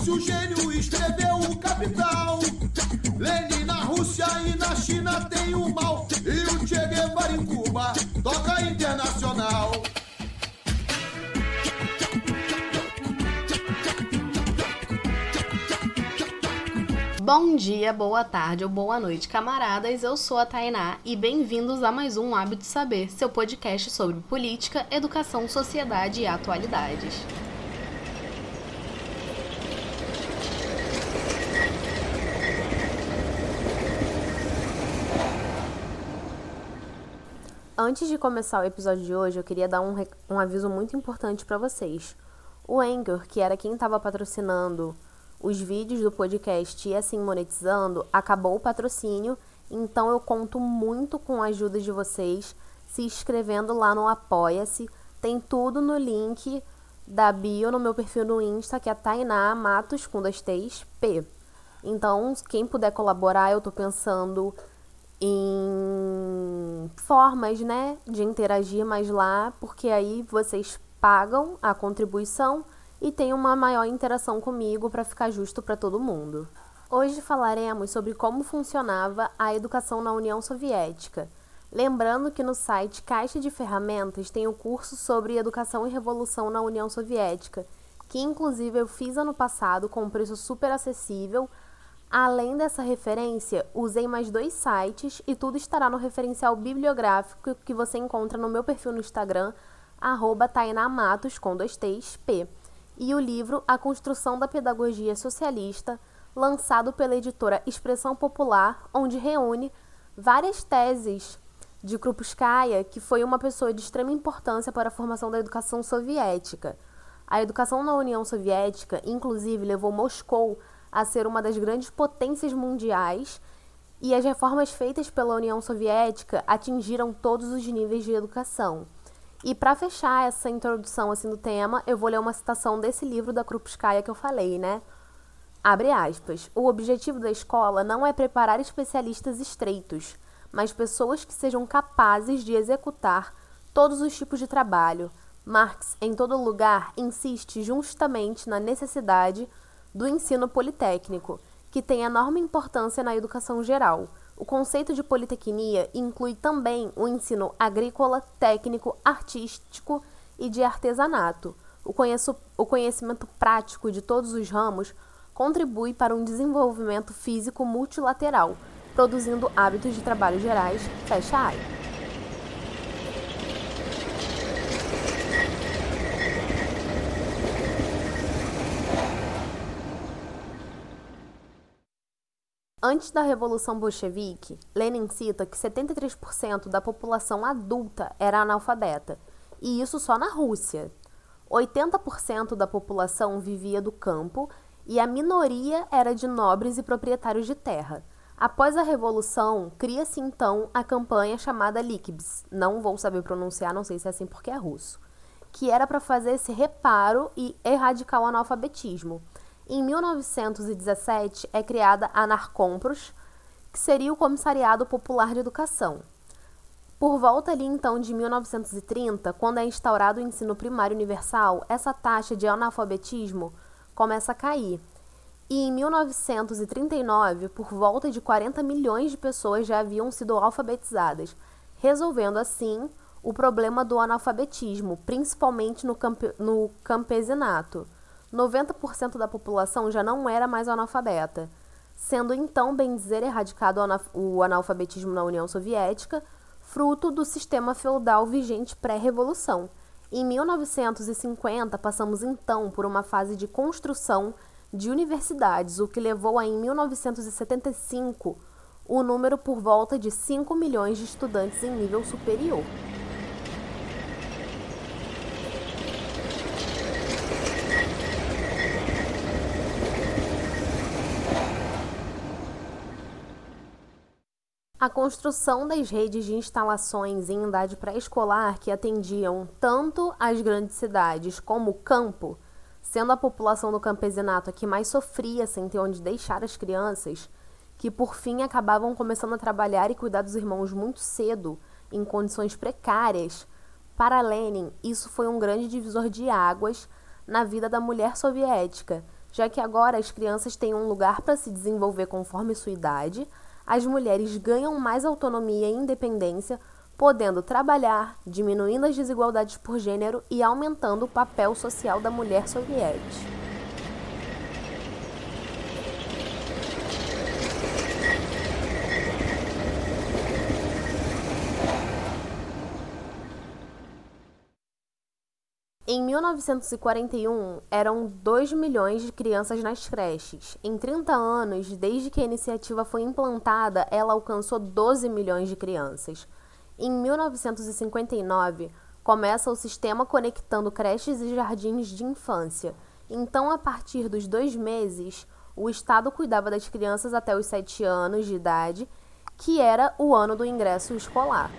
Marx, o gênio, escreveu o Capital. Lenin na Rússia e na China tem o mal. E o Che Guevara em Cuba toca internacional. Bom dia, boa tarde ou boa noite, camaradas. Eu sou a Tainá e bem-vindos a mais um Hábito Saber, seu podcast sobre política, educação, sociedade e atualidades. Antes de começar o episódio de hoje, eu queria dar um, um aviso muito importante para vocês. O Anchor, que era quem estava patrocinando os vídeos do podcast e assim monetizando, acabou o patrocínio, então eu conto muito com a ajuda de vocês se inscrevendo lá no Apoia-se. Tem tudo no link da bio no meu perfil no Insta, que é Tainá Matos com dois T's, P. Então, quem puder colaborar, eu tô pensando em formas, né, de interagir mais lá, porque aí vocês pagam a contribuição e tem uma maior interação comigo para ficar justo para todo mundo. Hoje falaremos sobre como funcionava a educação na União Soviética. Lembrando que no site Caixa de Ferramentas tem o curso sobre Educação e Revolução na União Soviética, que inclusive eu fiz ano passado com um preço super acessível. Além dessa referência, usei mais dois sites e tudo estará no referencial bibliográfico que você encontra no meu perfil no Instagram, tainamatos com dois T's, P e o livro A Construção da Pedagogia Socialista, lançado pela editora Expressão Popular, onde reúne várias teses de Krupskaya, que foi uma pessoa de extrema importância para a formação da educação soviética. A educação na União Soviética, inclusive, levou Moscou a ser uma das grandes potências mundiais, e as reformas feitas pela União Soviética atingiram todos os níveis de educação. E para fechar essa introdução assim do tema, eu vou ler uma citação desse livro da Krupskaya que eu falei, né? Abre aspas. O objetivo da escola não é preparar especialistas estreitos, mas pessoas que sejam capazes de executar todos os tipos de trabalho. Marx, em todo lugar, insiste justamente na necessidade do ensino politécnico, que tem enorme importância na educação geral o conceito de politecnia inclui também o ensino agrícola, técnico, artístico e de artesanato. O, conheço, o conhecimento prático de todos os ramos contribui para um desenvolvimento físico multilateral, produzindo hábitos de trabalho gerais. Fecha Antes da Revolução Bolchevique, Lenin cita que 73% da população adulta era analfabeta, e isso só na Rússia. 80% da população vivia do campo e a minoria era de nobres e proprietários de terra. Após a Revolução, cria-se então a campanha chamada Likbs, não vou saber pronunciar, não sei se é assim porque é russo, que era para fazer esse reparo e erradicar o analfabetismo. Em 1917 é criada a Narcompros, que seria o Comissariado Popular de Educação. Por volta ali então de 1930, quando é instaurado o ensino primário universal, essa taxa de analfabetismo começa a cair. E em 1939, por volta de 40 milhões de pessoas já haviam sido alfabetizadas, resolvendo assim o problema do analfabetismo, principalmente no, campe no campesinato. 90% da população já não era mais analfabeta, sendo então, bem dizer, erradicado o analfabetismo na União Soviética, fruto do sistema feudal vigente pré-revolução. Em 1950, passamos então por uma fase de construção de universidades, o que levou a, em 1975, o número por volta de 5 milhões de estudantes em nível superior. A construção das redes de instalações em idade pré-escolar que atendiam tanto as grandes cidades como o campo, sendo a população do campesinato a que mais sofria sem ter onde deixar as crianças, que por fim acabavam começando a trabalhar e cuidar dos irmãos muito cedo, em condições precárias. Para Lenin, isso foi um grande divisor de águas na vida da mulher soviética, já que agora as crianças têm um lugar para se desenvolver conforme sua idade, as mulheres ganham mais autonomia e independência, podendo trabalhar, diminuindo as desigualdades por gênero e aumentando o papel social da mulher soviética. Em 1941, eram 2 milhões de crianças nas creches. Em 30 anos, desde que a iniciativa foi implantada, ela alcançou 12 milhões de crianças. Em 1959, começa o sistema conectando creches e jardins de infância. Então, a partir dos dois meses, o Estado cuidava das crianças até os 7 anos de idade, que era o ano do ingresso escolar.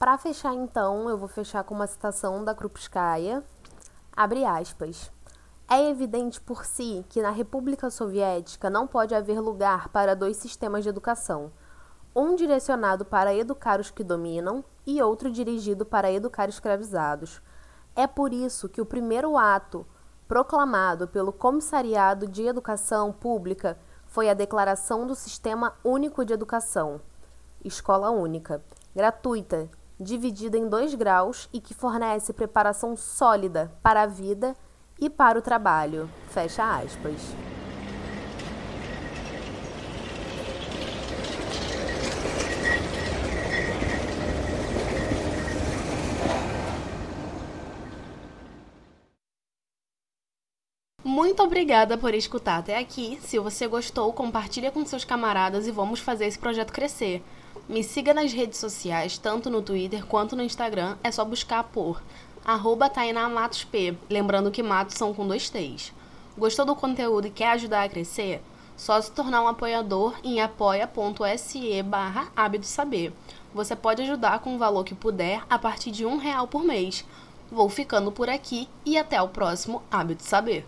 Para fechar, então, eu vou fechar com uma citação da Krupskaya. Abre aspas. É evidente por si que na República Soviética não pode haver lugar para dois sistemas de educação, um direcionado para educar os que dominam e outro dirigido para educar escravizados. É por isso que o primeiro ato proclamado pelo Comissariado de Educação Pública foi a Declaração do Sistema Único de Educação, Escola Única, gratuita, dividida em dois graus e que fornece preparação sólida para a vida e para o trabalho. Fecha aspas. Muito obrigada por escutar até aqui. Se você gostou, compartilha com seus camaradas e vamos fazer esse projeto crescer. Me siga nas redes sociais, tanto no Twitter quanto no Instagram, é só buscar por arroba P, lembrando que matos são com dois T's. Gostou do conteúdo e quer ajudar a crescer? Só se tornar um apoiador em apoia.se barra Saber. Você pode ajudar com o valor que puder a partir de um real por mês. Vou ficando por aqui e até o próximo Hábito Saber.